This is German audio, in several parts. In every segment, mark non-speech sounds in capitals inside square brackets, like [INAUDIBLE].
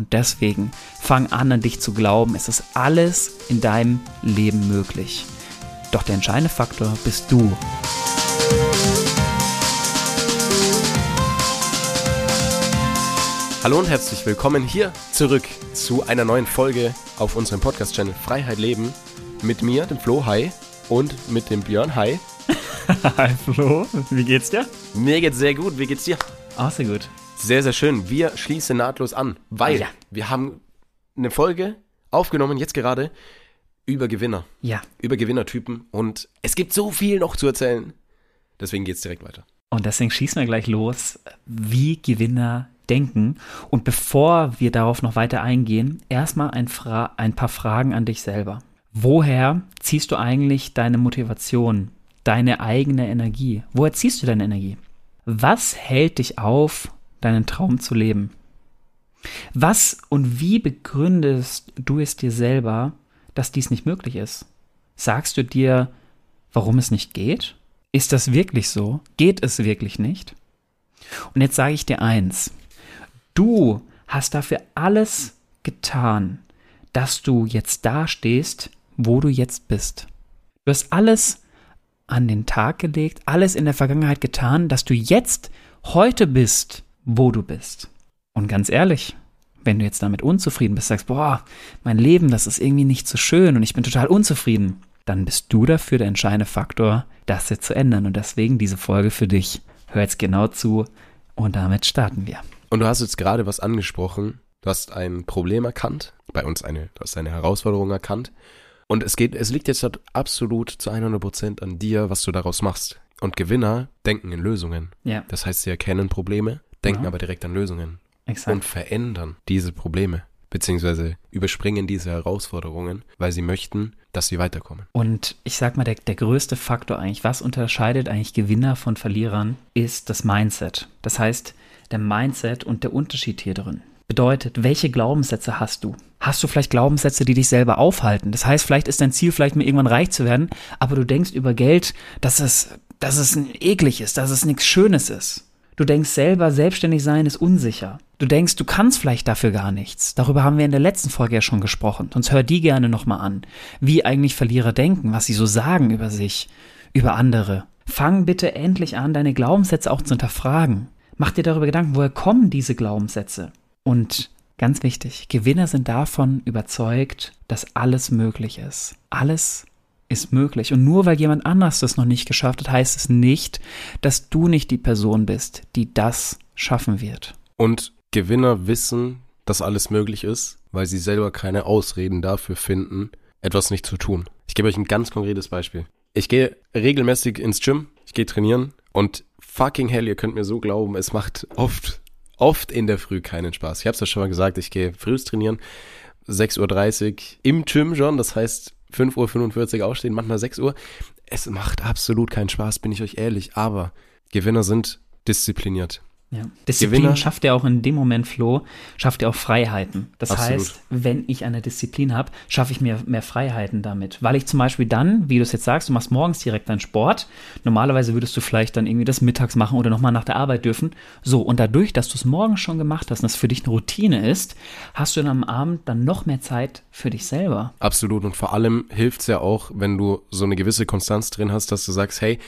Und deswegen fang an, an dich zu glauben. Es ist alles in deinem Leben möglich. Doch der entscheidende Faktor bist du. Hallo und herzlich willkommen hier zurück zu einer neuen Folge auf unserem Podcast-Channel Freiheit Leben mit mir, dem Flo, hi, und mit dem Björn, hi. [LAUGHS] Hi Flo, wie geht's dir? Mir geht's sehr gut, wie geht's dir? Auch sehr gut. Sehr, sehr schön. Wir schließen nahtlos an, weil Ja. wir haben eine Folge aufgenommen, jetzt gerade, über Gewinner, Ja, über Gewinnertypen und es gibt so viel noch zu erzählen. Deswegen geht's direkt weiter. und deswegen schießen wir gleich los, wie Gewinner denken. Und bevor wir darauf noch weiter eingehen, erstmal ein, Fra ein paar Fragen an dich selber. Woher ziehst du eigentlich deine Motivation, deine eigene Energie? Woher ziehst du deine Energie? Was hält dich auf, deinen Traum zu leben? Was und wie begründest du es dir selber, dass dies nicht möglich ist? Sagst du dir, warum es nicht geht? Ist das wirklich so? Geht es wirklich nicht? Und jetzt sage ich dir eins. Du hast dafür alles getan, dass du jetzt dastehst, wo du jetzt bist. Du hast alles an den Tag gelegt, alles in der Vergangenheit getan, dass du jetzt heute bist, wo du bist. Und ganz ehrlich, wenn du jetzt damit unzufrieden bist, sagst, boah, mein Leben, das ist irgendwie nicht so schön und ich bin total unzufrieden, dann bist du dafür der entscheidende Faktor, das jetzt zu ändern. Und deswegen diese Folge für dich. Hör jetzt genau zu und damit starten wir. Und du hast jetzt gerade was angesprochen. Du hast ein Problem erkannt, bei uns eine, du hast eine Herausforderung erkannt. Und es geht, es liegt jetzt halt absolut zu 100 Prozent an dir, was du daraus machst. Und Gewinner denken in Lösungen. Ja, Das heißt, sie erkennen Probleme, denken Ja. aber direkt an Lösungen exakt. und verändern diese Probleme, beziehungsweise überspringen diese Herausforderungen, weil sie möchten, dass sie weiterkommen. Und ich sag mal, der, der größte Faktor eigentlich, was unterscheidet eigentlich Gewinner von Verlierern, ist das Mindset. Das heißt, der Mindset und der Unterschied hier drin. Bedeutet, welche Glaubenssätze hast du? Hast du vielleicht Glaubenssätze, die dich selber aufhalten? Das heißt, vielleicht ist dein Ziel, vielleicht mal irgendwann reich zu werden, aber du denkst über Geld, dass es, dass es eklig ist, dass es nichts Schönes ist. Du denkst selber, selbstständig sein ist unsicher. Du denkst, du kannst vielleicht dafür gar nichts. Darüber haben wir in der letzten Folge ja schon gesprochen. Sonst hör die gerne nochmal an. Wie eigentlich Verlierer denken, was sie so sagen über sich, über andere. Fang bitte endlich an, deine Glaubenssätze auch zu hinterfragen. Mach dir darüber Gedanken, woher kommen diese Glaubenssätze? Und ganz wichtig, Gewinner sind davon überzeugt, dass alles möglich ist. Alles ist möglich. Und nur weil jemand anders das noch nicht geschafft hat, heißt es nicht, dass du nicht die Person bist, die das schaffen wird. Und Gewinner wissen, dass alles möglich ist, weil sie selber keine Ausreden dafür finden, etwas nicht zu tun. Ich gebe euch ein ganz konkretes Beispiel. Ich gehe regelmäßig ins Gym, ich gehe trainieren und fucking hell, ihr könnt mir so glauben, es macht oft, oft in der Früh keinen Spaß. Ich habe es ja schon mal gesagt, ich gehe frühs trainieren, 6.30 Uhr im Gym schon, das heißt 5.45 Uhr aufstehen, manchmal 6 Uhr. Es macht absolut keinen Spaß, bin ich euch ehrlich, aber Gewinner sind diszipliniert. Ja. Disziplin Gewinner- schafft ja auch in dem Moment, Flo, schafft ja auch Freiheiten. Das Absolut. heißt, wenn ich eine Disziplin habe, schaffe ich mir mehr Freiheiten damit. Weil ich zum Beispiel dann, wie du es jetzt sagst, du machst morgens direkt deinen Sport. Normalerweise würdest du vielleicht dann irgendwie das mittags machen oder nochmal nach der Arbeit dürfen. So, und dadurch, dass du es morgens schon gemacht hast und das für dich eine Routine ist, hast du dann am Abend dann noch mehr Zeit für dich selber. Absolut. Und vor allem hilft's ja auch, wenn du so eine gewisse Konstanz drin hast, dass du sagst, hey,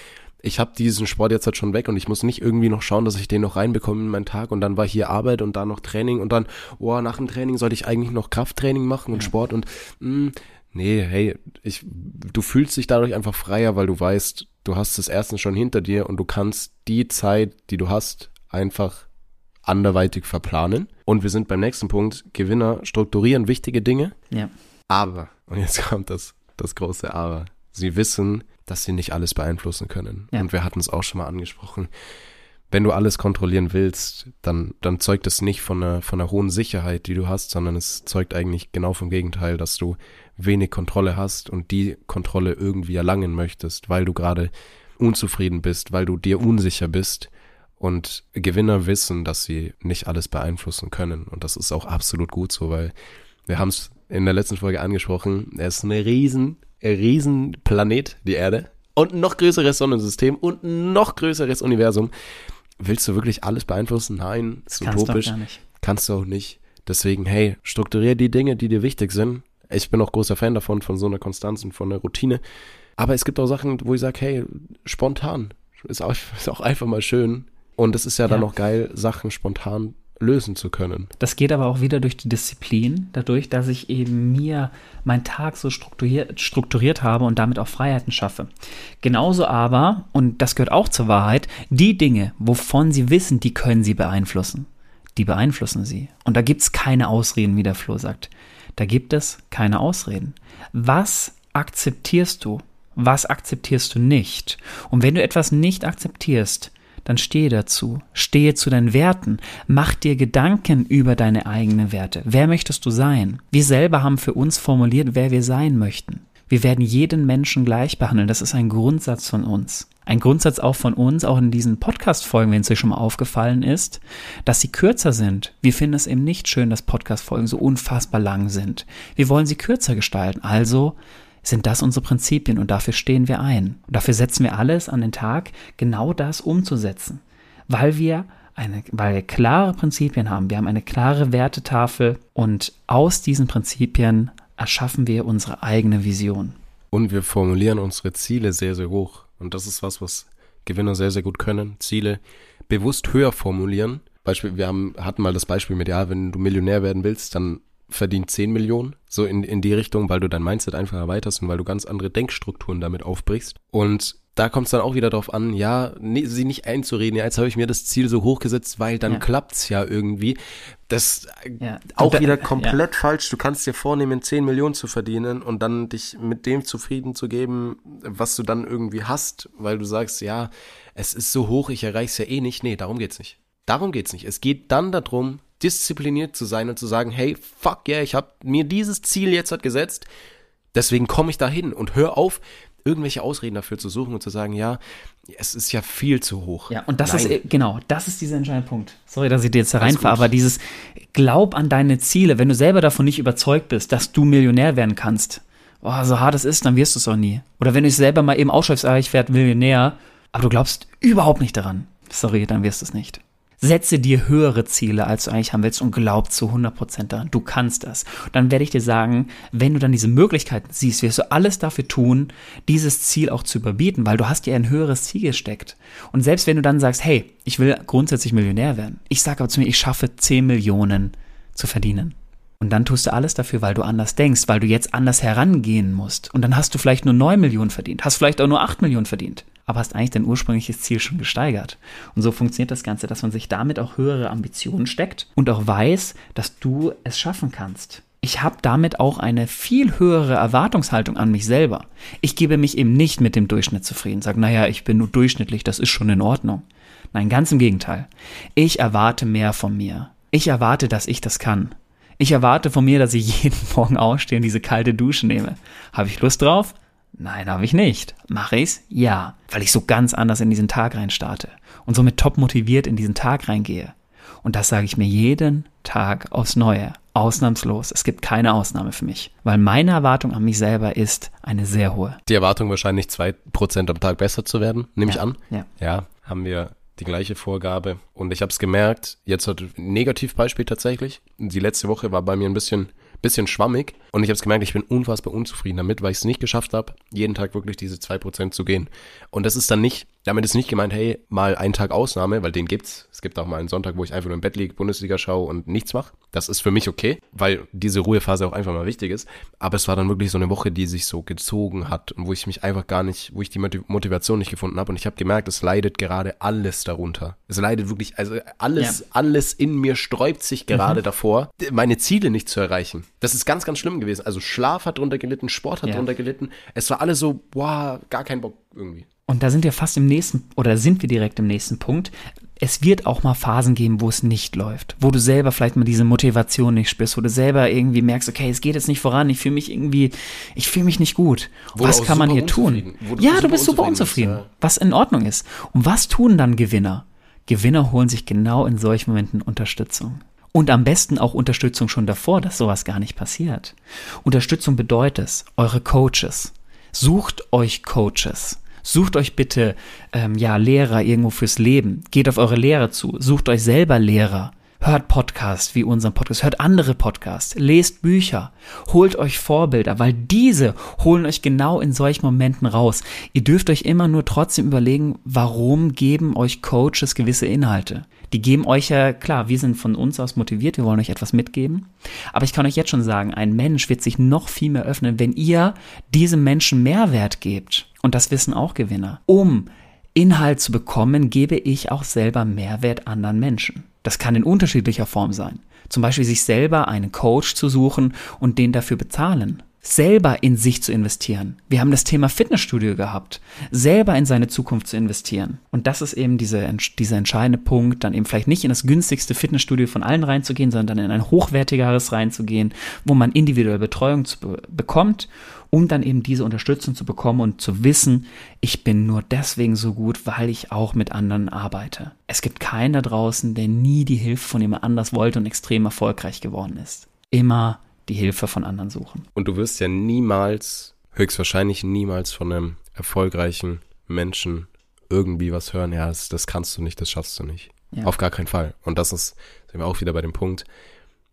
ich habe diesen Sport jetzt halt schon weg und ich muss nicht irgendwie noch schauen, dass ich den noch reinbekomme in meinen Tag und dann war hier Arbeit und da noch Training und dann, oh, nach dem Training sollte ich eigentlich noch Krafttraining machen und Sport und mh, nee, hey, ich, du fühlst dich dadurch einfach freier, weil du weißt, du hast es erstens schon hinter dir und du kannst die Zeit, die du hast, einfach anderweitig verplanen. Und wir sind beim nächsten Punkt. Gewinner strukturieren wichtige Dinge, Ja. aber, und jetzt kommt das, das große Aber, sie wissen, dass sie nicht alles beeinflussen können. Ja. Und wir hatten es auch schon mal angesprochen. Wenn du alles kontrollieren willst, dann, dann zeugt es nicht von einer, von einer hohen Sicherheit, die du hast, sondern es zeugt eigentlich genau vom Gegenteil, dass du wenig Kontrolle hast und die Kontrolle irgendwie erlangen möchtest, weil du gerade unzufrieden bist, weil du dir unsicher bist. Und Gewinner wissen, dass sie nicht alles beeinflussen können. Und das ist auch absolut gut so, weil wir haben es in der letzten Folge angesprochen. Er ist eine riesen, ein riesen Planet, die Erde. Und ein noch größeres Sonnensystem und ein noch größeres Universum. Willst du wirklich alles beeinflussen? Nein, ist Kannst doch utopisch. gar nicht. Kannst du auch nicht. Deswegen, hey, strukturier die Dinge, die dir wichtig sind. Ich bin auch großer Fan davon, von so einer Konstanz und von einer Routine. Aber es gibt auch Sachen, wo ich sage, hey, spontan. Ist auch, [LAUGHS] ist auch einfach mal schön. Und es ist ja, ja dann auch geil, Sachen spontan lösen zu können. Das geht aber auch wieder durch die Disziplin, dadurch, dass ich eben mir meinen Tag so strukturiert, strukturiert habe und damit auch Freiheiten schaffe. Genauso aber, und das gehört auch zur Wahrheit, die Dinge, wovon Sie wissen, die können Sie beeinflussen. Die beeinflussen Sie. Und da gibt es keine Ausreden, wie der Flo sagt. Da gibt es keine Ausreden. Was akzeptierst du? Was akzeptierst du nicht? Und wenn du etwas nicht akzeptierst, dann stehe dazu, stehe zu deinen Werten, mach dir Gedanken über deine eigenen Werte. Wer möchtest du sein? Wir selber haben für uns formuliert, wer wir sein möchten. Wir werden jeden Menschen gleich behandeln. Das ist ein Grundsatz von uns. Ein Grundsatz auch von uns, auch in diesen Podcast-Folgen, wenn es dir schon mal aufgefallen ist, dass sie kürzer sind. Wir finden es eben nicht schön, dass Podcast-Folgen so unfassbar lang sind. Wir wollen sie kürzer gestalten. Also sind das unsere Prinzipien und dafür stehen wir ein. Und dafür setzen wir alles an den Tag, genau das umzusetzen. Weil wir eine, weil wir klare Prinzipien haben. Wir haben eine klare Wertetafel und aus diesen Prinzipien erschaffen wir unsere eigene Vision. Und wir formulieren unsere Ziele sehr, sehr hoch. Und das ist was, was Gewinner sehr, sehr gut können. Ziele bewusst höher formulieren. Beispiel, wir haben, hatten mal das Beispiel mit, ja, wenn du Millionär werden willst, dann verdient 10 Millionen, so in, in die Richtung, weil du dein Mindset einfach erweiterst und weil du ganz andere Denkstrukturen damit aufbrichst. Und da kommt es dann auch wieder darauf an, ja, nee, sie nicht einzureden, ja, jetzt habe ich mir das Ziel so hochgesetzt, weil dann ja. klappt's ja irgendwie. Das ja. auch wieder komplett ja. falsch. Du kannst dir vornehmen, 10 Millionen zu verdienen und dann dich mit dem zufrieden zu geben, was du dann irgendwie hast, weil du sagst, ja, es ist so hoch, ich erreiche es ja eh nicht. Nee, darum geht's nicht. Darum geht's nicht. Es geht dann darum, diszipliniert zu sein und zu sagen, hey, fuck yeah, ich habe mir dieses Ziel jetzt halt gesetzt, deswegen komme ich dahin und hör auf, irgendwelche Ausreden dafür zu suchen und zu sagen, ja, es ist ja viel zu hoch. Ja, und das Nein. ist, genau, das ist dieser entscheidende Punkt. Sorry, dass ich dir jetzt reinfahre, aber dieses Glaub an deine Ziele, wenn du selber davon nicht überzeugt bist, dass du Millionär werden kannst, oh, so hart es ist, dann wirst du es auch nie. Oder wenn du es selber mal eben ausschreibst, ah, ich werde Millionär, aber du glaubst überhaupt nicht daran. Sorry, dann wirst du es nicht. Setze dir höhere Ziele, als du eigentlich haben willst und glaub zu 100% daran. Du kannst das. dann werde ich dir sagen, wenn du dann diese Möglichkeiten siehst, wirst du alles dafür tun, dieses Ziel auch zu überbieten, weil du hast dir ein höheres Ziel gesteckt. Und selbst wenn du dann sagst, hey, ich will grundsätzlich Millionär werden. Ich sage aber zu mir, ich schaffe 10 Millionen zu verdienen. Und dann tust du alles dafür, weil du anders denkst, weil du jetzt anders herangehen musst. Und dann hast du vielleicht nur 9 Millionen verdient, hast vielleicht auch nur 8 Millionen verdient aber hast eigentlich dein ursprüngliches Ziel schon gesteigert. Und so funktioniert das Ganze, dass man sich damit auch höhere Ambitionen steckt und auch weiß, dass du es schaffen kannst. Ich habe damit auch eine viel höhere Erwartungshaltung an mich selber. Ich gebe mich eben nicht mit dem Durchschnitt zufrieden, sage, naja, ich bin nur durchschnittlich, das ist schon in Ordnung. Nein, ganz im Gegenteil. Ich erwarte mehr von mir. Ich erwarte, dass ich das kann. Ich erwarte von mir, dass ich [LAUGHS] jeden Morgen aufstehe und diese kalte Dusche nehme. Habe ich Lust drauf? Nein, habe ich nicht. Mache ich's? Ja, weil ich so ganz anders in diesen Tag rein starte und somit top motiviert in diesen Tag reingehe. Und das sage ich mir jeden Tag aufs Neue, ausnahmslos. Es gibt keine Ausnahme für mich, weil meine Erwartung an mich selber ist eine sehr hohe. Die Erwartung wahrscheinlich zwei Prozent am Tag besser zu werden, nehme ja, ich an. Ja. ja, haben wir die gleiche Vorgabe. Und ich habe es gemerkt, jetzt hat ein Negativbeispiel tatsächlich. Die letzte Woche war bei mir ein bisschen bisschen schwammig. Und ich habe es gemerkt, ich bin unfassbar unzufrieden damit, weil ich es nicht geschafft habe, jeden Tag wirklich diese 2% zu gehen. Und das ist dann nicht, damit ist nicht gemeint, hey, mal einen Tag Ausnahme, weil den gibt's. Es gibt auch mal einen Sonntag, wo ich einfach nur im Bett liege, Bundesliga schaue und nichts mache. Das ist für mich okay, weil diese Ruhephase auch einfach mal wichtig ist. Aber es war dann wirklich so eine Woche, die sich so gezogen hat und wo ich mich einfach gar nicht, wo ich die Motivation nicht gefunden habe. Und ich habe gemerkt, es leidet gerade alles darunter. Es leidet wirklich, also alles, ja. alles in mir sträubt sich gerade mhm. davor, meine Ziele nicht zu erreichen. Das ist ganz, ganz schlimm gewesen. Also Schlaf hat drunter gelitten, Sport hat ja. drunter gelitten. Es war alles so, boah, gar kein Bock irgendwie. Und da sind wir fast im nächsten, oder sind wir direkt im nächsten Punkt. Es wird auch mal Phasen geben, wo es nicht läuft, wo du selber vielleicht mal diese Motivation nicht spürst, wo du selber irgendwie merkst, okay, es geht jetzt nicht voran, ich fühle mich irgendwie, ich fühle mich nicht gut. Wo was kann man hier tun? Ja, du bist super unzufrieden, bist, ja. was in Ordnung ist. Und was tun dann Gewinner? Gewinner holen sich genau in solchen Momenten Unterstützung. Und am besten auch Unterstützung schon davor, dass sowas gar nicht passiert. Unterstützung bedeutet eure Coaches. Sucht euch Coaches. Sucht euch bitte ähm, ja Lehrer irgendwo fürs Leben. Geht auf eure Lehrer zu. Sucht euch selber Lehrer. Hört Podcasts wie unseren Podcast, hört andere Podcasts, lest Bücher, holt euch Vorbilder, weil diese holen euch genau in solchen Momenten raus. Ihr dürft euch immer nur trotzdem überlegen, warum geben euch Coaches gewisse Inhalte. Die geben euch ja, klar, wir sind von uns aus motiviert, wir wollen euch etwas mitgeben. Aber ich kann euch jetzt schon sagen, ein Mensch wird sich noch viel mehr öffnen, wenn ihr diesem Menschen Mehrwert gebt. Und das wissen auch Gewinner. Um Inhalt zu bekommen, gebe ich auch selber Mehrwert anderen Menschen. Das kann in unterschiedlicher Form sein. Zum Beispiel sich selber einen Coach zu suchen und den dafür bezahlen selber in sich zu investieren. Wir haben das Thema Fitnessstudio gehabt, selber in seine Zukunft zu investieren. Und das ist eben diese, dieser entscheidende Punkt, dann eben vielleicht nicht in das günstigste Fitnessstudio von allen reinzugehen, sondern in ein hochwertigeres reinzugehen, wo man individuelle Betreuung zu, bekommt, um dann eben diese Unterstützung zu bekommen und zu wissen, ich bin nur deswegen so gut, weil ich auch mit anderen arbeite. Es gibt keinen da draußen, der nie die Hilfe von jemand anders wollte und extrem erfolgreich geworden ist. Immer die Hilfe von anderen suchen. Und du wirst ja niemals, höchstwahrscheinlich niemals von einem erfolgreichen Menschen irgendwie was hören, ja, das, das kannst du nicht, das schaffst du nicht. Ja. Auf gar keinen Fall. Und das ist, sind wir auch wieder bei dem Punkt,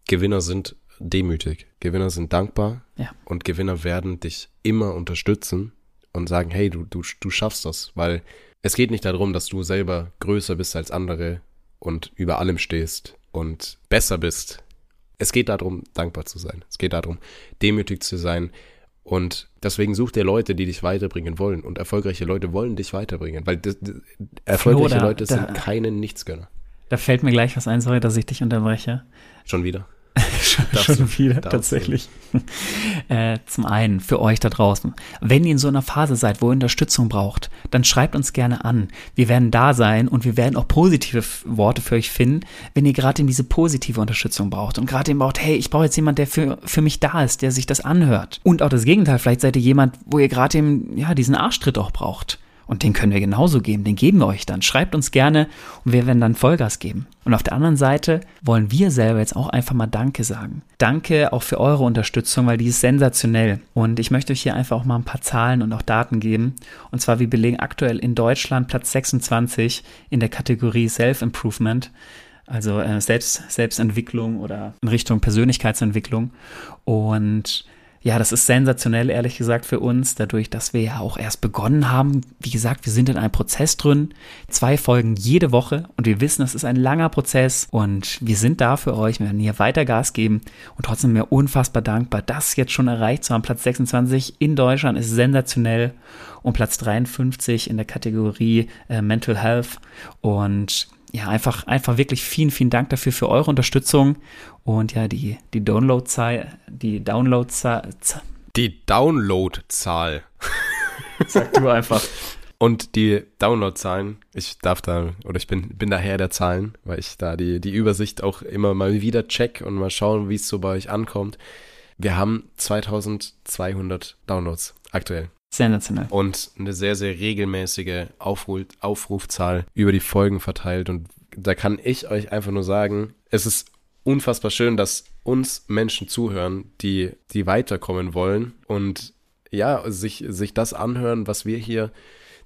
Gewinner sind demütig, Gewinner sind dankbar ja. und Gewinner werden dich immer unterstützen und sagen, hey, du, du, du schaffst das, weil es geht nicht darum, dass du selber größer bist als andere und über allem stehst und besser bist es geht darum, dankbar zu sein. Es geht darum, demütig zu sein. Und deswegen such dir Leute, die dich weiterbringen wollen. Und erfolgreiche Leute wollen dich weiterbringen, weil das, das, erfolgreiche Flo, da, Leute sind da, keine Nichtsgönner. Da fällt mir gleich was ein, sorry, dass ich dich unterbreche. Schon wieder. [LAUGHS] schon, schon wieder, tatsächlich. [LAUGHS] äh, zum einen, für euch da draußen, wenn ihr in so einer Phase seid, wo ihr Unterstützung braucht, dann schreibt uns gerne an. Wir werden da sein und wir werden auch positive Worte für euch finden, wenn ihr gerade diese positive Unterstützung braucht und gerade eben braucht, hey, ich brauche jetzt jemand, der für, für mich da ist, der sich das anhört. Und auch das Gegenteil, vielleicht seid ihr jemand, wo ihr gerade eben, ja, diesen Arschtritt auch braucht. Und den können wir genauso geben, den geben wir euch dann. Schreibt uns gerne und wir werden dann Vollgas geben. Und auf der anderen Seite wollen wir selber jetzt auch einfach mal Danke sagen. Danke auch für eure Unterstützung, weil die ist sensationell. Und ich möchte euch hier einfach auch mal ein paar Zahlen und auch Daten geben. Und zwar, wir belegen aktuell in Deutschland Platz 26 in der Kategorie Self-Improvement also äh, Selbst, Selbstentwicklung oder in Richtung Persönlichkeitsentwicklung. Und ja, das ist sensationell, ehrlich gesagt, für uns, dadurch, dass wir ja auch erst begonnen haben. Wie gesagt, wir sind in einem Prozess drin. Zwei Folgen jede Woche und wir wissen, es ist ein langer Prozess und wir sind da für euch. Wir werden hier weiter Gas geben und trotzdem mir unfassbar dankbar, das jetzt schon erreicht zu haben. Platz 26 in Deutschland ist sensationell und Platz 53 in der Kategorie äh, Mental Health und ja, einfach, einfach wirklich vielen, vielen Dank dafür für eure Unterstützung und ja, die, die Download-Zahl, die Download-Zahl. Die Download-Zahl. Sag du einfach. [LAUGHS] Und die Download-Zahlen, ich darf da, oder ich bin, bin daher der Zahlen, weil ich da die, die Übersicht auch immer mal wieder check und mal schauen, wie es so bei euch ankommt. Wir haben 2200 Downloads aktuell. Sensationell. Und eine sehr, sehr regelmäßige Aufruf, Aufrufzahl über die Folgen verteilt. Und da kann ich euch einfach nur sagen, es ist unfassbar schön, dass uns Menschen zuhören, die, die weiterkommen wollen und ja, sich, sich das anhören, was wir hier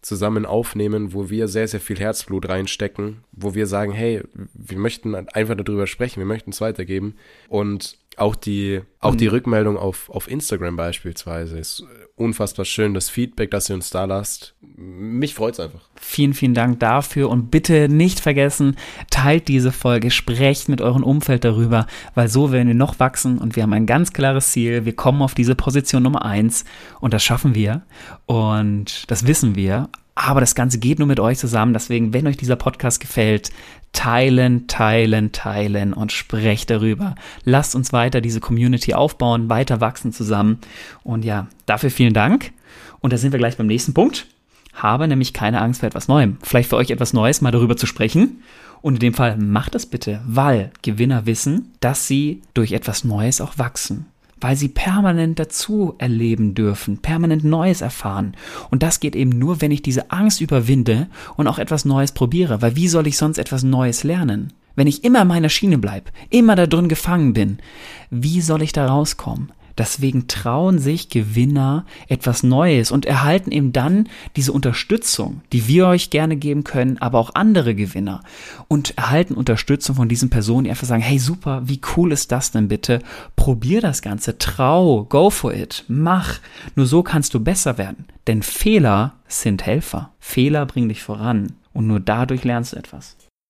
zusammen aufnehmen, wo wir sehr, sehr viel Herzblut reinstecken, wo wir sagen, hey, wir möchten einfach darüber sprechen, wir möchten es weitergeben. Und auch die, auch die mhm. Rückmeldung auf, auf Instagram beispielsweise ist unfassbar schön, das Feedback, das ihr uns da lasst. Mich freut es einfach. Vielen, vielen Dank dafür und bitte nicht vergessen, teilt diese Folge, sprecht mit eurem Umfeld darüber, weil so werden wir noch wachsen und wir haben ein ganz klares Ziel. Wir kommen auf diese Position Nummer eins und das schaffen wir und das wissen wir. Aber das Ganze geht nur mit euch zusammen. Deswegen, wenn euch dieser Podcast gefällt, teilen, teilen, teilen und sprecht darüber. Lasst uns weiter diese Community aufbauen, weiter wachsen zusammen. Und ja, dafür vielen Dank. Und da sind wir gleich beim nächsten Punkt. Habe nämlich keine Angst vor etwas Neuem. Vielleicht für euch etwas Neues, mal darüber zu sprechen. Und in dem Fall macht das bitte, weil Gewinner wissen, dass sie durch etwas Neues auch wachsen weil sie permanent dazu erleben dürfen, permanent Neues erfahren. Und das geht eben nur, wenn ich diese Angst überwinde und auch etwas Neues probiere, weil wie soll ich sonst etwas Neues lernen? Wenn ich immer in meiner Schiene bleibe, immer da drin gefangen bin, wie soll ich da rauskommen? Deswegen trauen sich Gewinner etwas Neues und erhalten eben dann diese Unterstützung, die wir euch gerne geben können, aber auch andere Gewinner und erhalten Unterstützung von diesen Personen, die einfach sagen, hey super, wie cool ist das denn bitte? Probier das Ganze, trau, go for it, mach. Nur so kannst du besser werden. Denn Fehler sind Helfer. Fehler bringen dich voran und nur dadurch lernst du etwas.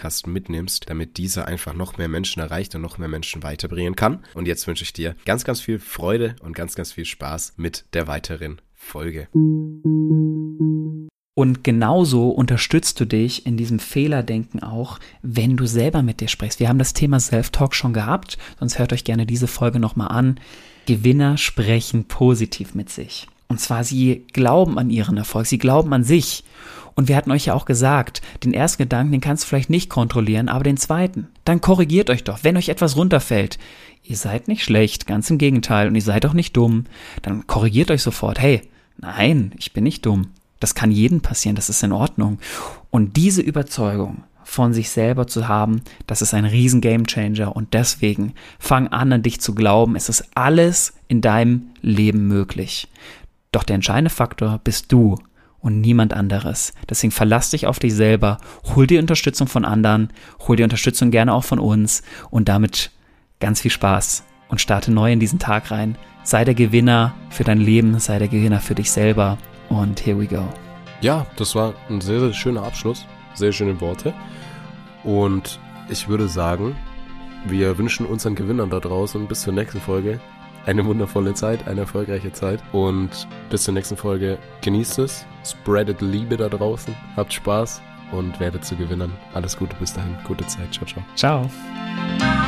Podcast mitnimmst, damit dieser einfach noch mehr Menschen erreicht und noch mehr Menschen weiterbringen kann. Und jetzt wünsche ich dir ganz, ganz viel Freude und ganz, ganz viel Spaß mit der weiteren Folge. Und genauso unterstützt du dich in diesem Fehlerdenken auch, wenn du selber mit dir sprichst. Wir haben das Thema Self-Talk schon gehabt, sonst hört euch gerne diese Folge nochmal an. Gewinner sprechen positiv mit sich. Und zwar, sie glauben an ihren Erfolg, sie glauben an sich. Und wir hatten euch ja auch gesagt, den ersten Gedanken, den kannst du vielleicht nicht kontrollieren, aber den zweiten. Dann korrigiert euch doch, wenn euch etwas runterfällt. Ihr seid nicht schlecht, ganz im Gegenteil, und ihr seid auch nicht dumm. Dann korrigiert euch sofort, hey, nein, ich bin nicht dumm. Das kann jedem passieren, das ist in Ordnung. Und diese Überzeugung von sich selber zu haben, das ist ein riesen Gamechanger und deswegen fang an, an dich zu glauben. Es ist alles in deinem Leben möglich. Doch der entscheidende Faktor bist du und niemand anderes. Deswegen verlass dich auf dich selber, hol dir Unterstützung von anderen, hol dir Unterstützung gerne auch von uns und damit ganz viel Spaß und starte neu in diesen Tag rein. Sei der Gewinner für dein Leben, sei der Gewinner für dich selber und here we go. Ja, das war ein sehr, sehr schöner Abschluss, sehr schöne Worte und ich würde sagen, wir wünschen unseren Gewinnern da draußen bis zur nächsten Folge eine wundervolle Zeit, eine erfolgreiche Zeit. Und bis zur nächsten Folge. Genießt es, spreadet Liebe da draußen, habt Spaß und werdet zu gewinnen. Alles Gute bis dahin. Gute Zeit. Ciao, ciao. Ciao.